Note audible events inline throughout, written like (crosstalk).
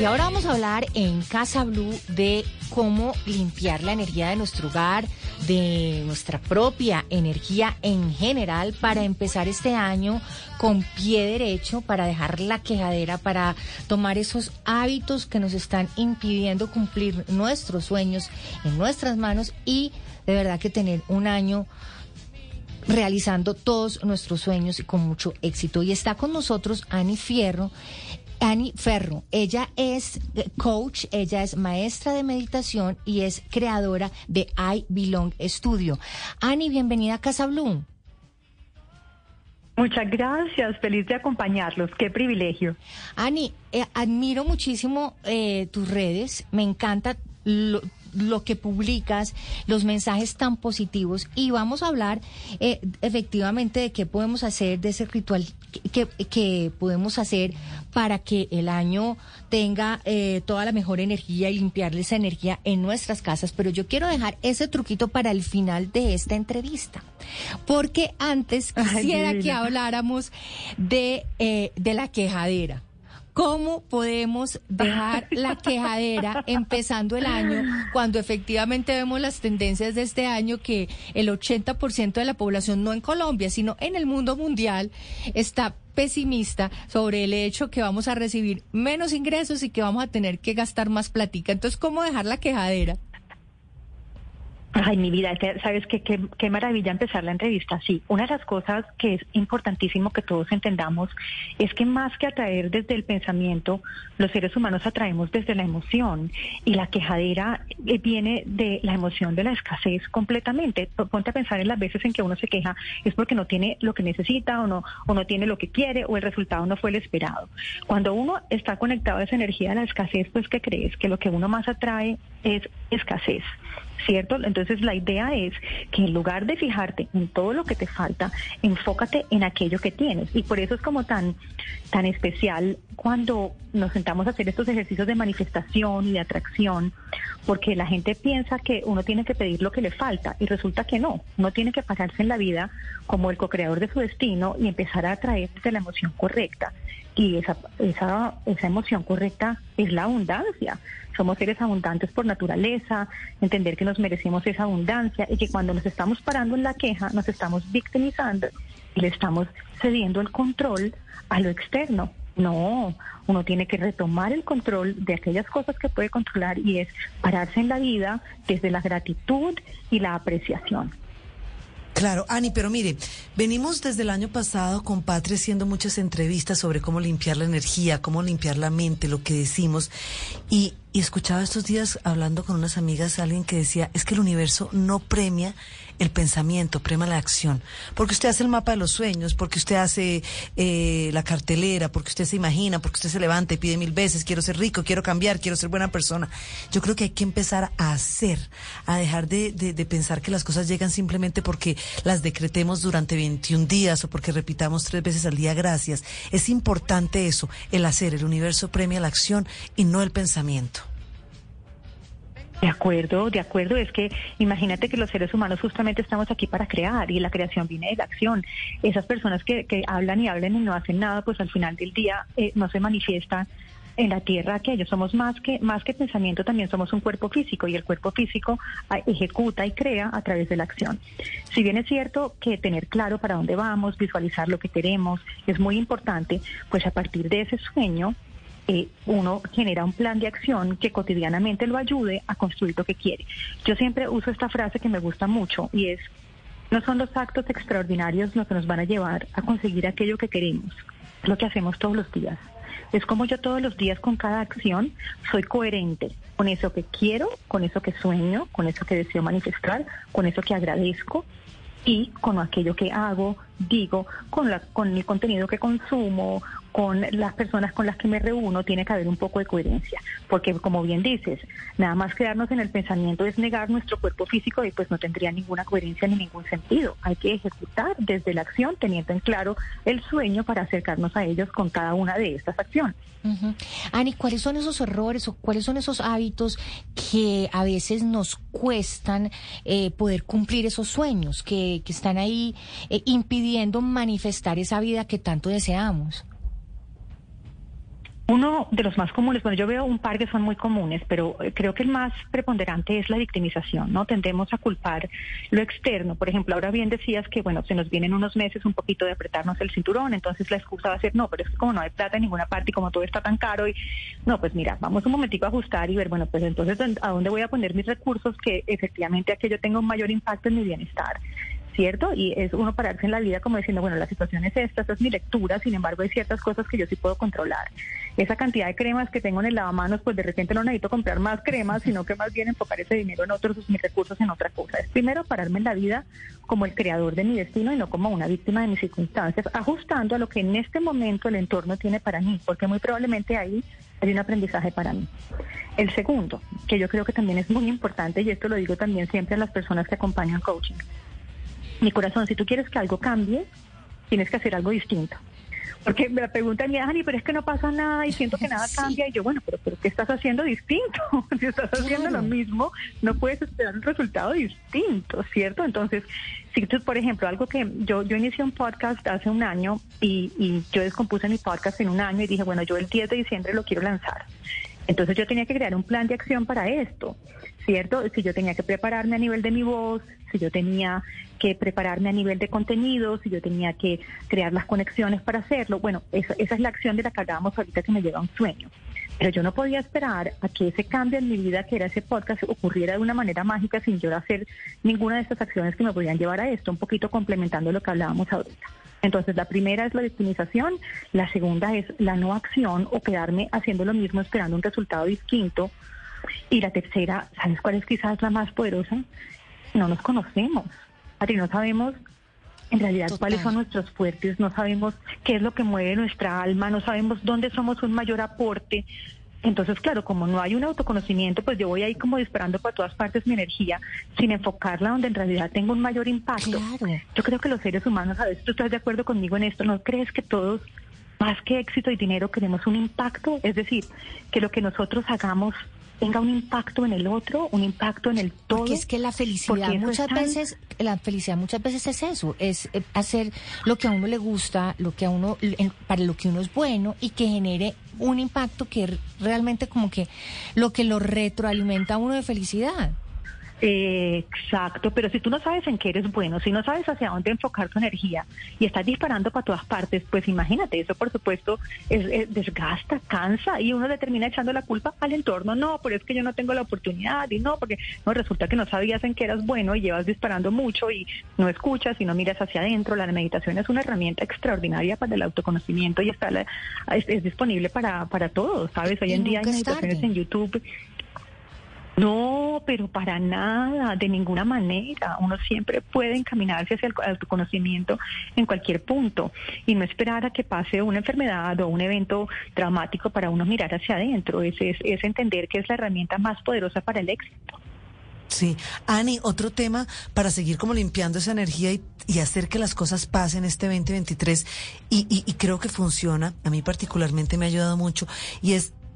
Y ahora vamos a hablar en Casa Blue de cómo limpiar la energía de nuestro hogar, de nuestra propia energía en general para empezar este año con pie derecho, para dejar la quejadera, para tomar esos hábitos que nos están impidiendo cumplir nuestros sueños en nuestras manos y de verdad que tener un año realizando todos nuestros sueños y con mucho éxito. Y está con nosotros Ani Fierro. Ani Ferro, ella es eh, coach, ella es maestra de meditación y es creadora de I Belong Studio. Ani, bienvenida a Casa Blue. Muchas gracias, feliz de acompañarlos, qué privilegio. Ani, eh, admiro muchísimo eh, tus redes, me encanta lo, lo que publicas, los mensajes tan positivos y vamos a hablar eh, efectivamente de qué podemos hacer, de ese ritual que, que podemos hacer para que el año tenga eh, toda la mejor energía y limpiarle esa energía en nuestras casas. Pero yo quiero dejar ese truquito para el final de esta entrevista, porque antes quisiera que habláramos de, eh, de la quejadera. ¿Cómo podemos dejar la quejadera (laughs) empezando el año cuando efectivamente vemos las tendencias de este año que el 80% de la población, no en Colombia, sino en el mundo mundial, está pesimista sobre el hecho que vamos a recibir menos ingresos y que vamos a tener que gastar más platica? Entonces, ¿cómo dejar la quejadera? Ay, mi vida, sabes qué, qué, maravilla empezar la entrevista. Sí, una de las cosas que es importantísimo que todos entendamos es que más que atraer desde el pensamiento, los seres humanos atraemos desde la emoción y la quejadera eh, viene de la emoción de la escasez completamente. Ponte a pensar en las veces en que uno se queja es porque no tiene lo que necesita o no, o no tiene lo que quiere o el resultado no fue el esperado. Cuando uno está conectado a esa energía de la escasez, pues ¿qué crees? Que lo que uno más atrae es escasez. ¿Cierto? Entonces la idea es que en lugar de fijarte en todo lo que te falta, enfócate en aquello que tienes. Y por eso es como tan, tan especial cuando nos sentamos a hacer estos ejercicios de manifestación y de atracción, porque la gente piensa que uno tiene que pedir lo que le falta y resulta que no. Uno tiene que pasarse en la vida como el co-creador de su destino y empezar a atraer desde la emoción correcta. Y esa, esa, esa emoción correcta es la abundancia somos seres abundantes por naturaleza, entender que nos merecemos esa abundancia y que cuando nos estamos parando en la queja nos estamos victimizando y le estamos cediendo el control a lo externo. No, uno tiene que retomar el control de aquellas cosas que puede controlar y es pararse en la vida desde la gratitud y la apreciación. Claro, Ani, pero mire, venimos desde el año pasado con Patria haciendo muchas entrevistas sobre cómo limpiar la energía, cómo limpiar la mente, lo que decimos. Y, y escuchaba estos días hablando con unas amigas alguien que decía, es que el universo no premia el pensamiento, premia la acción. Porque usted hace el mapa de los sueños, porque usted hace eh, la cartelera, porque usted se imagina, porque usted se levanta y pide mil veces, quiero ser rico, quiero cambiar, quiero ser buena persona. Yo creo que hay que empezar a hacer, a dejar de, de, de pensar que las cosas llegan simplemente porque las decretemos durante 21 días o porque repitamos tres veces al día gracias. Es importante eso, el hacer. El universo premia la acción y no el pensamiento. De acuerdo, de acuerdo. Es que imagínate que los seres humanos justamente estamos aquí para crear y la creación viene de la acción. Esas personas que, que hablan y hablan y no hacen nada, pues al final del día eh, no se manifiestan en la tierra que ellos somos más que más que pensamiento también somos un cuerpo físico y el cuerpo físico ah, ejecuta y crea a través de la acción. Si bien es cierto que tener claro para dónde vamos, visualizar lo que queremos es muy importante, pues a partir de ese sueño eh, uno genera un plan de acción que cotidianamente lo ayude a construir lo que quiere. Yo siempre uso esta frase que me gusta mucho y es, no son los actos extraordinarios los que nos van a llevar a conseguir aquello que queremos, lo que hacemos todos los días. Es como yo todos los días con cada acción soy coherente con eso que quiero, con eso que sueño, con eso que deseo manifestar, con eso que agradezco y con aquello que hago digo, con, la, con el contenido que consumo, con las personas con las que me reúno, tiene que haber un poco de coherencia. Porque, como bien dices, nada más quedarnos en el pensamiento es negar nuestro cuerpo físico y pues no tendría ninguna coherencia ni ningún sentido. Hay que ejecutar desde la acción, teniendo en claro el sueño para acercarnos a ellos con cada una de estas acciones. Ani, ¿cuáles son esos errores o cuáles son esos hábitos que a veces nos cuestan eh, poder cumplir esos sueños, que, que están ahí eh, impidiendo manifestar esa vida que tanto deseamos? Uno de los más comunes, bueno, yo veo un par que son muy comunes, pero eh, creo que el más preponderante es la victimización, ¿no? Tendemos a culpar lo externo. Por ejemplo, ahora bien decías que, bueno, se nos vienen unos meses un poquito de apretarnos el cinturón, entonces la excusa va a ser, no, pero es que como no hay plata en ninguna parte y como todo está tan caro, y no, pues mira, vamos un momentico a ajustar y ver, bueno, pues entonces, ¿a dónde voy a poner mis recursos que efectivamente aquello tenga un mayor impacto en mi bienestar? ¿Cierto? Y es uno pararse en la vida como diciendo, bueno, la situación es esta, esta es mi lectura, sin embargo hay ciertas cosas que yo sí puedo controlar. Esa cantidad de cremas que tengo en el lavamanos, pues de repente no necesito comprar más cremas, sino que más bien enfocar ese dinero en otros, mis recursos en otra cosa. Es primero pararme en la vida como el creador de mi destino y no como una víctima de mis circunstancias, ajustando a lo que en este momento el entorno tiene para mí, porque muy probablemente ahí hay un aprendizaje para mí. El segundo, que yo creo que también es muy importante, y esto lo digo también siempre a las personas que acompañan coaching, mi corazón, si tú quieres que algo cambie, tienes que hacer algo distinto. Porque me preguntan, Ani, pero es que no pasa nada y siento que nada cambia. Y yo, bueno, pero, pero ¿qué estás haciendo distinto? (laughs) si estás haciendo lo mismo, no puedes esperar un resultado distinto, ¿cierto? Entonces, si tú, por ejemplo, algo que yo, yo inicié un podcast hace un año y, y yo descompuse mi podcast en un año y dije, bueno, yo el 10 de diciembre lo quiero lanzar. Entonces yo tenía que crear un plan de acción para esto, ¿cierto? Si yo tenía que prepararme a nivel de mi voz, si yo tenía que prepararme a nivel de contenido, si yo tenía que crear las conexiones para hacerlo, bueno, esa, esa es la acción de la que hablábamos ahorita que me lleva un sueño. Pero yo no podía esperar a que ese cambio en mi vida, que era ese podcast, ocurriera de una manera mágica sin yo hacer ninguna de estas acciones que me podían llevar a esto, un poquito complementando lo que hablábamos ahorita. Entonces, la primera es la victimización, la segunda es la no acción o quedarme haciendo lo mismo esperando un resultado distinto. Y la tercera, ¿sabes cuál es quizás la más poderosa? No nos conocemos. Ari, no sabemos en realidad cuáles son nuestros fuertes, no sabemos qué es lo que mueve nuestra alma, no sabemos dónde somos un mayor aporte, entonces, claro, como no hay un autoconocimiento, pues yo voy ahí como disparando para todas partes mi energía sin enfocarla donde en realidad tengo un mayor impacto. Yo creo que los seres humanos, a veces tú estás de acuerdo conmigo en esto, ¿no crees que todos, más que éxito y dinero, queremos un impacto? Es decir, que lo que nosotros hagamos tenga un impacto en el otro, un impacto en el todo. Porque es que la felicidad muchas veces, la felicidad muchas veces es eso, es eh, hacer lo que a uno le gusta, lo que a uno, para lo que uno es bueno y que genere un impacto que realmente como que lo que lo retroalimenta a uno de felicidad exacto, pero si tú no sabes en qué eres bueno, si no sabes hacia dónde enfocar tu energía y estás disparando para todas partes, pues imagínate, eso por supuesto es, desgasta, cansa y uno le termina echando la culpa al entorno. No, pero es que yo no tengo la oportunidad y no, porque no resulta que no sabías en qué eras bueno y llevas disparando mucho y no escuchas y no miras hacia adentro. La meditación es una herramienta extraordinaria para el autoconocimiento y está es, disponible para, para todos, ¿sabes? Hoy en día hay meditaciones en YouTube no, pero para nada, de ninguna manera. Uno siempre puede encaminarse hacia el autoconocimiento en cualquier punto y no esperar a que pase una enfermedad o un evento traumático para uno mirar hacia adentro. Es, es, entender que es la herramienta más poderosa para el éxito. Sí. Ani, otro tema para seguir como limpiando esa energía y, hacer que las cosas pasen este 2023 y, y, y creo que funciona, a mí particularmente me ha ayudado mucho, y es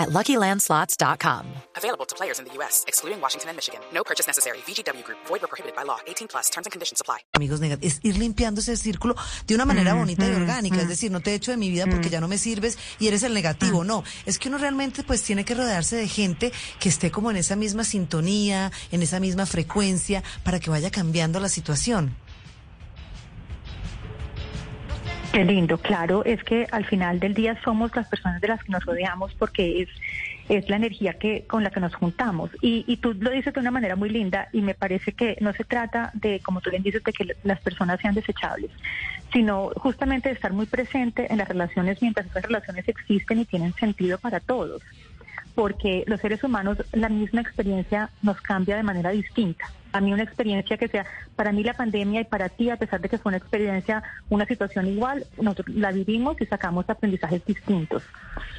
at LuckyLandSlots.com. Available to players in the U.S., excluding Washington and Michigan. No purchase necessary. VGW Group. Void where prohibited by law. 18 plus. Terms and conditions apply. Amigos es ir limpiando ese círculo de una manera bonita y orgánica. Es decir, no te echo de mi vida porque ya no me sirves y eres el negativo. No, es que uno realmente pues tiene que rodearse de gente que esté como en esa misma sintonía, en esa misma frecuencia, para que vaya cambiando la situación. Qué lindo, claro, es que al final del día somos las personas de las que nos rodeamos porque es, es la energía que con la que nos juntamos. Y, y tú lo dices de una manera muy linda y me parece que no se trata de, como tú bien dices, de que las personas sean desechables, sino justamente de estar muy presente en las relaciones mientras esas relaciones existen y tienen sentido para todos. Porque los seres humanos, la misma experiencia nos cambia de manera distinta a mí una experiencia que sea, para mí la pandemia y para ti, a pesar de que fue una experiencia, una situación igual, nosotros la vivimos y sacamos aprendizajes distintos.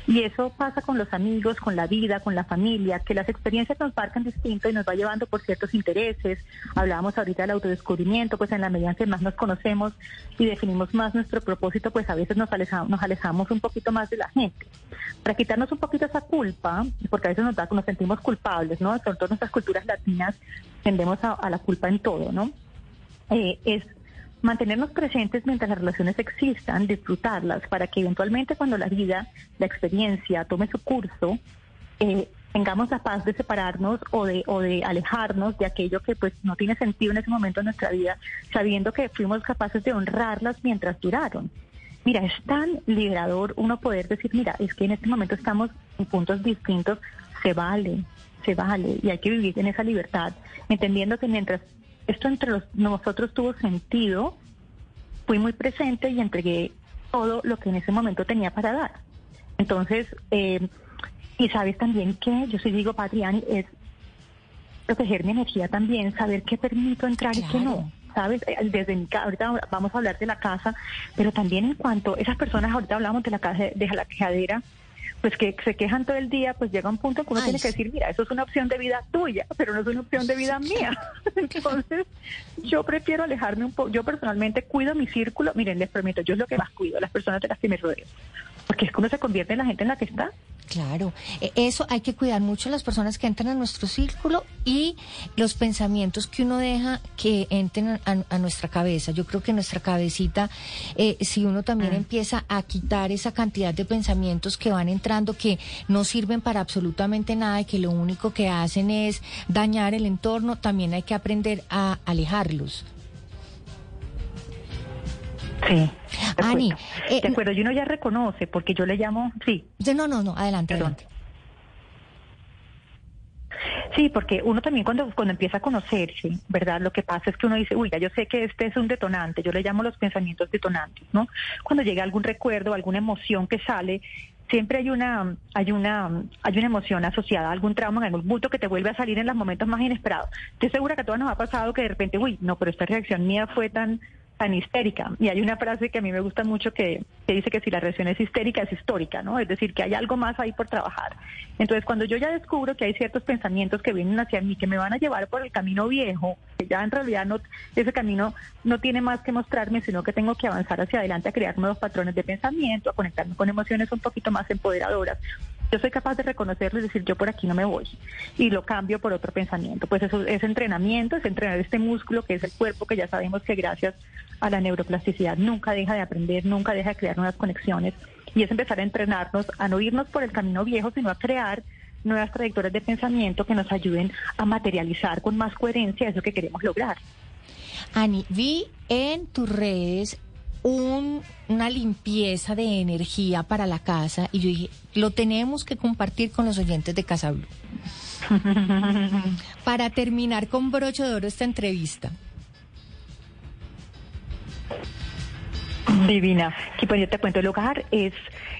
Y eso pasa con los amigos, con la vida, con la familia, que las experiencias nos marcan distinto y nos va llevando por ciertos intereses. Hablábamos ahorita del autodescubrimiento, pues en la medida en que más nos conocemos y definimos más nuestro propósito, pues a veces nos alejamos, nos alejamos un poquito más de la gente. Para quitarnos un poquito esa culpa, porque a veces nos, da, nos sentimos culpables, ¿no? Sobre todo nuestras culturas latinas tendemos a, la culpa en todo, ¿no? Eh, es mantenernos presentes mientras las relaciones existan, disfrutarlas, para que eventualmente cuando la vida, la experiencia tome su curso, eh, tengamos la paz de separarnos o de, o de alejarnos de aquello que pues no tiene sentido en ese momento en nuestra vida, sabiendo que fuimos capaces de honrarlas mientras duraron. Mira, es tan liberador uno poder decir, mira, es que en este momento estamos en puntos distintos, se vale, se vale y hay que vivir en esa libertad, entendiendo que mientras esto entre nosotros tuvo sentido, fui muy presente y entregué todo lo que en ese momento tenía para dar. Entonces, eh, y sabes también que, yo sí digo, Patriani, es proteger mi energía también, saber qué permito entrar y qué no. ¿Sabes? Eh, desde mi casa, ahorita vamos a hablar de la casa, pero también en cuanto esas personas, ahorita hablamos de la casa, de la quejadera, pues que se quejan todo el día, pues llega un punto que uno tiene que decir, mira, eso es una opción de vida tuya, pero no es una opción de vida mía. (laughs) Entonces, yo prefiero alejarme un poco. Yo personalmente cuido mi círculo. Miren, les permito, yo es lo que más cuido, las personas de las que me rodeo. Porque es que uno se convierte en la gente en la que está. Claro, e, eso hay que cuidar mucho las personas que entran a nuestro círculo y los pensamientos que uno deja que entren a, nuestra cabeza. Yo creo que nuestra cabecita, eh, si uno también mm. empieza a quitar esa cantidad de pensamientos que van entrando, que no sirven para absolutamente nada y que lo único que hacen es dañar el entorno, también hay que aprender a alejarlos. Sí. De Ani, eh, de acuerdo, y uno ya reconoce, porque yo le llamo, sí. No, no, no, adelante, adelante. Sí, porque uno también cuando, cuando empieza a conocerse, ¿verdad? Lo que pasa es que uno dice, uy, ya yo sé que este es un detonante, yo le llamo los pensamientos detonantes, ¿no? Cuando llega algún recuerdo, alguna emoción que sale, siempre hay una, hay una, hay una emoción asociada a algún trauma, en algún bulto que te vuelve a salir en los momentos más inesperados. Estoy segura que a todos nos ha pasado que de repente, uy, no, pero esta reacción mía fue tan tan histérica. Y hay una frase que a mí me gusta mucho que, dice que si la reacción es histérica es histórica, ¿no? Es decir, que hay algo más ahí por trabajar. Entonces, cuando yo ya descubro que hay ciertos pensamientos que vienen hacia mí, que me van a llevar por el camino viejo, que ya en realidad no, ese camino no tiene más que mostrarme, sino que tengo que avanzar hacia adelante a crear nuevos patrones de pensamiento, a conectarme con emociones un poquito más empoderadoras, yo soy capaz de reconocerlo y decir, yo por aquí no me voy. Y lo cambio por otro pensamiento. Pues eso es entrenamiento, es entrenar este músculo que es el cuerpo, que ya sabemos que gracias a la neuroplasticidad nunca deja de aprender, nunca deja de crear nuevas conexiones. Y es empezar a entrenarnos, a no irnos por el camino viejo, sino a crear nuevas trayectorias de pensamiento que nos ayuden a materializar con más coherencia eso que queremos lograr. Ani, vi en tus redes un, una limpieza de energía para la casa y yo dije, lo tenemos que compartir con los oyentes de Casa Blue. (laughs) para terminar con broche de oro esta entrevista. Divina. Y pues yo te cuento, el hogar es,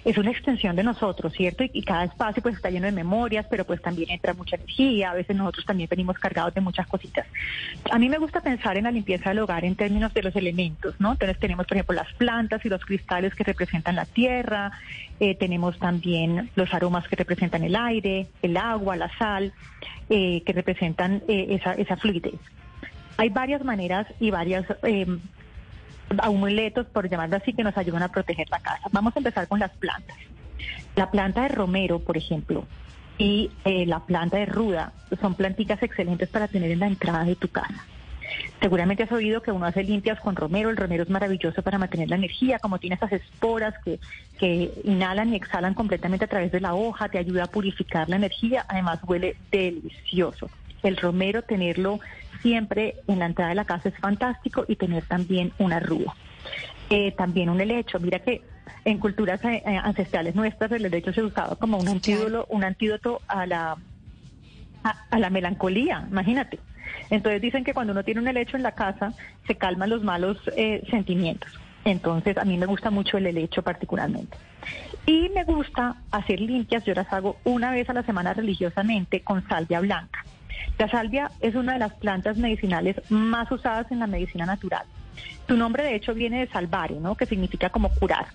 es una extensión de nosotros, ¿cierto? Y, cada espacio pues está lleno de memorias, pero pues también entra mucha energía, a veces nosotros también venimos cargados de muchas cositas. A mí me gusta pensar en la limpieza del hogar en términos de los elementos, ¿no? Entonces tenemos, por ejemplo, las plantas y los cristales que representan la tierra, eh, tenemos también los aromas que representan el aire, el agua, la sal, eh, que representan eh, esa, esa fluidez. Hay varias maneras y varias amuletos, por llamarlo así, que nos ayudan a proteger la casa. Vamos a empezar con las plantas. La planta de romero, por ejemplo, y eh, la planta de ruda son plantitas excelentes para tener en la entrada de tu casa. Seguramente has oído que uno hace limpias con romero. El romero es maravilloso para mantener la energía, como tiene esas esporas que, que inhalan y exhalan completamente a través de la hoja, te ayuda a purificar la energía. Además, huele delicioso. El romero, tenerlo siempre en la entrada de la casa es fantástico y tener también una rúa. eh, también un helecho. Mira que en culturas eh, eh, ancestrales nuestras el helecho se usaba como un antídoto, un antídoto a la a, a la melancolía, imagínate. Entonces dicen que cuando uno tiene un helecho en la casa se calman los malos eh, sentimientos. Entonces a mí me gusta mucho el helecho particularmente. Y me gusta hacer limpias, yo las hago una vez a la semana religiosamente con salvia blanca. La salvia es una de las plantas medicinales más usadas en la medicina natural. Su nombre de hecho viene de salvare, ¿no? Que significa como curar.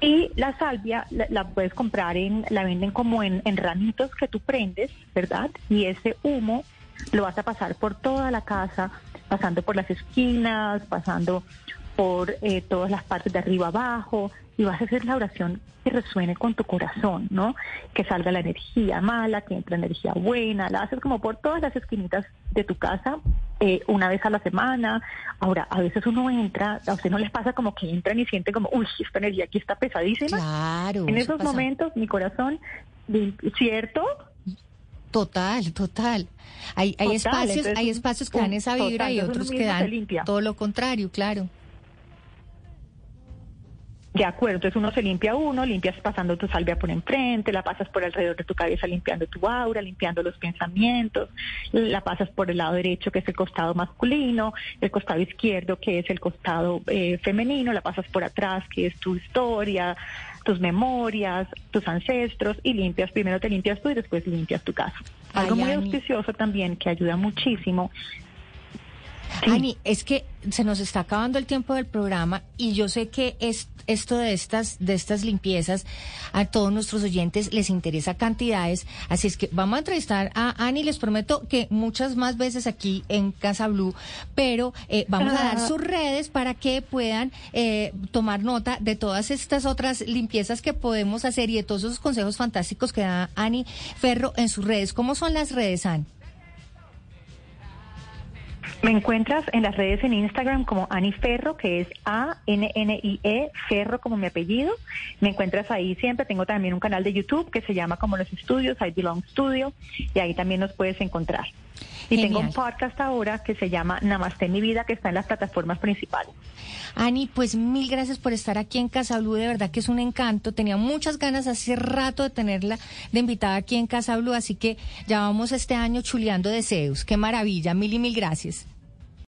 Y la salvia la, la puedes comprar en, la venden como en, en ramitos que tú prendes, ¿verdad? Y ese humo lo vas a pasar por toda la casa, pasando por las esquinas, pasando por eh, todas las partes de arriba abajo, y vas a hacer la oración que resuene con tu corazón, ¿no? Que salga la energía mala, que entre energía buena, la haces como por todas las esquinitas de tu casa, eh, una vez a la semana. Ahora, a veces uno entra, a usted no les pasa como que entran y sienten como, uy, esta energía aquí está pesadísima. Claro. En eso esos pasa. momentos, mi corazón, ¿cierto? Total, total. Hay, hay Total, espacios, entonces, hay espacios que dan esa total, vibra y otros que dan todo lo contrario, claro. De acuerdo, entonces uno se limpia uno, limpias pasando tu salvia por enfrente, la pasas por alrededor de tu cabeza limpiando tu aura, limpiando los pensamientos, la pasas por el lado derecho que es el costado masculino, el costado izquierdo que es el costado eh, femenino, la pasas por atrás que es tu historia, tus memorias, tus ancestros y limpias, primero te limpias tú y después limpias tu casa. Algo muy auspicioso también que ayuda muchísimo Ani, es que se nos está acabando el tiempo del programa y yo sé que es, esto de estas, de estas limpiezas a todos nuestros oyentes les interesa cantidades, así es que vamos a entrevistar a Ani, les prometo que muchas más veces aquí en Casa Blue, pero eh, vamos a dar Ah. sus redes para que puedan eh, tomar nota de todas estas otras limpiezas que podemos hacer y de todos esos consejos fantásticos que da Ani Ferro en sus redes. ¿Cómo son las redes, Ani? Me encuentras en las redes en Instagram como Ani Ferro, que es A-N-N-I-E, Ferro como mi apellido. Me encuentras ahí siempre. Tengo también un canal de YouTube que se llama como Los Estudios, I Belong Studio, y ahí también nos puedes encontrar. Y tengo un podcast ahora que se llama Namaste Mi Vida, que está en las plataformas principales. Ani, pues mil gracias por estar aquí en Casa Blue, de verdad que es un encanto. Tenía muchas ganas hace rato de tenerla de invitada aquí en Casa Blue, así que ya vamos este año chuleando deseos. Qué maravilla, mil y mil gracias.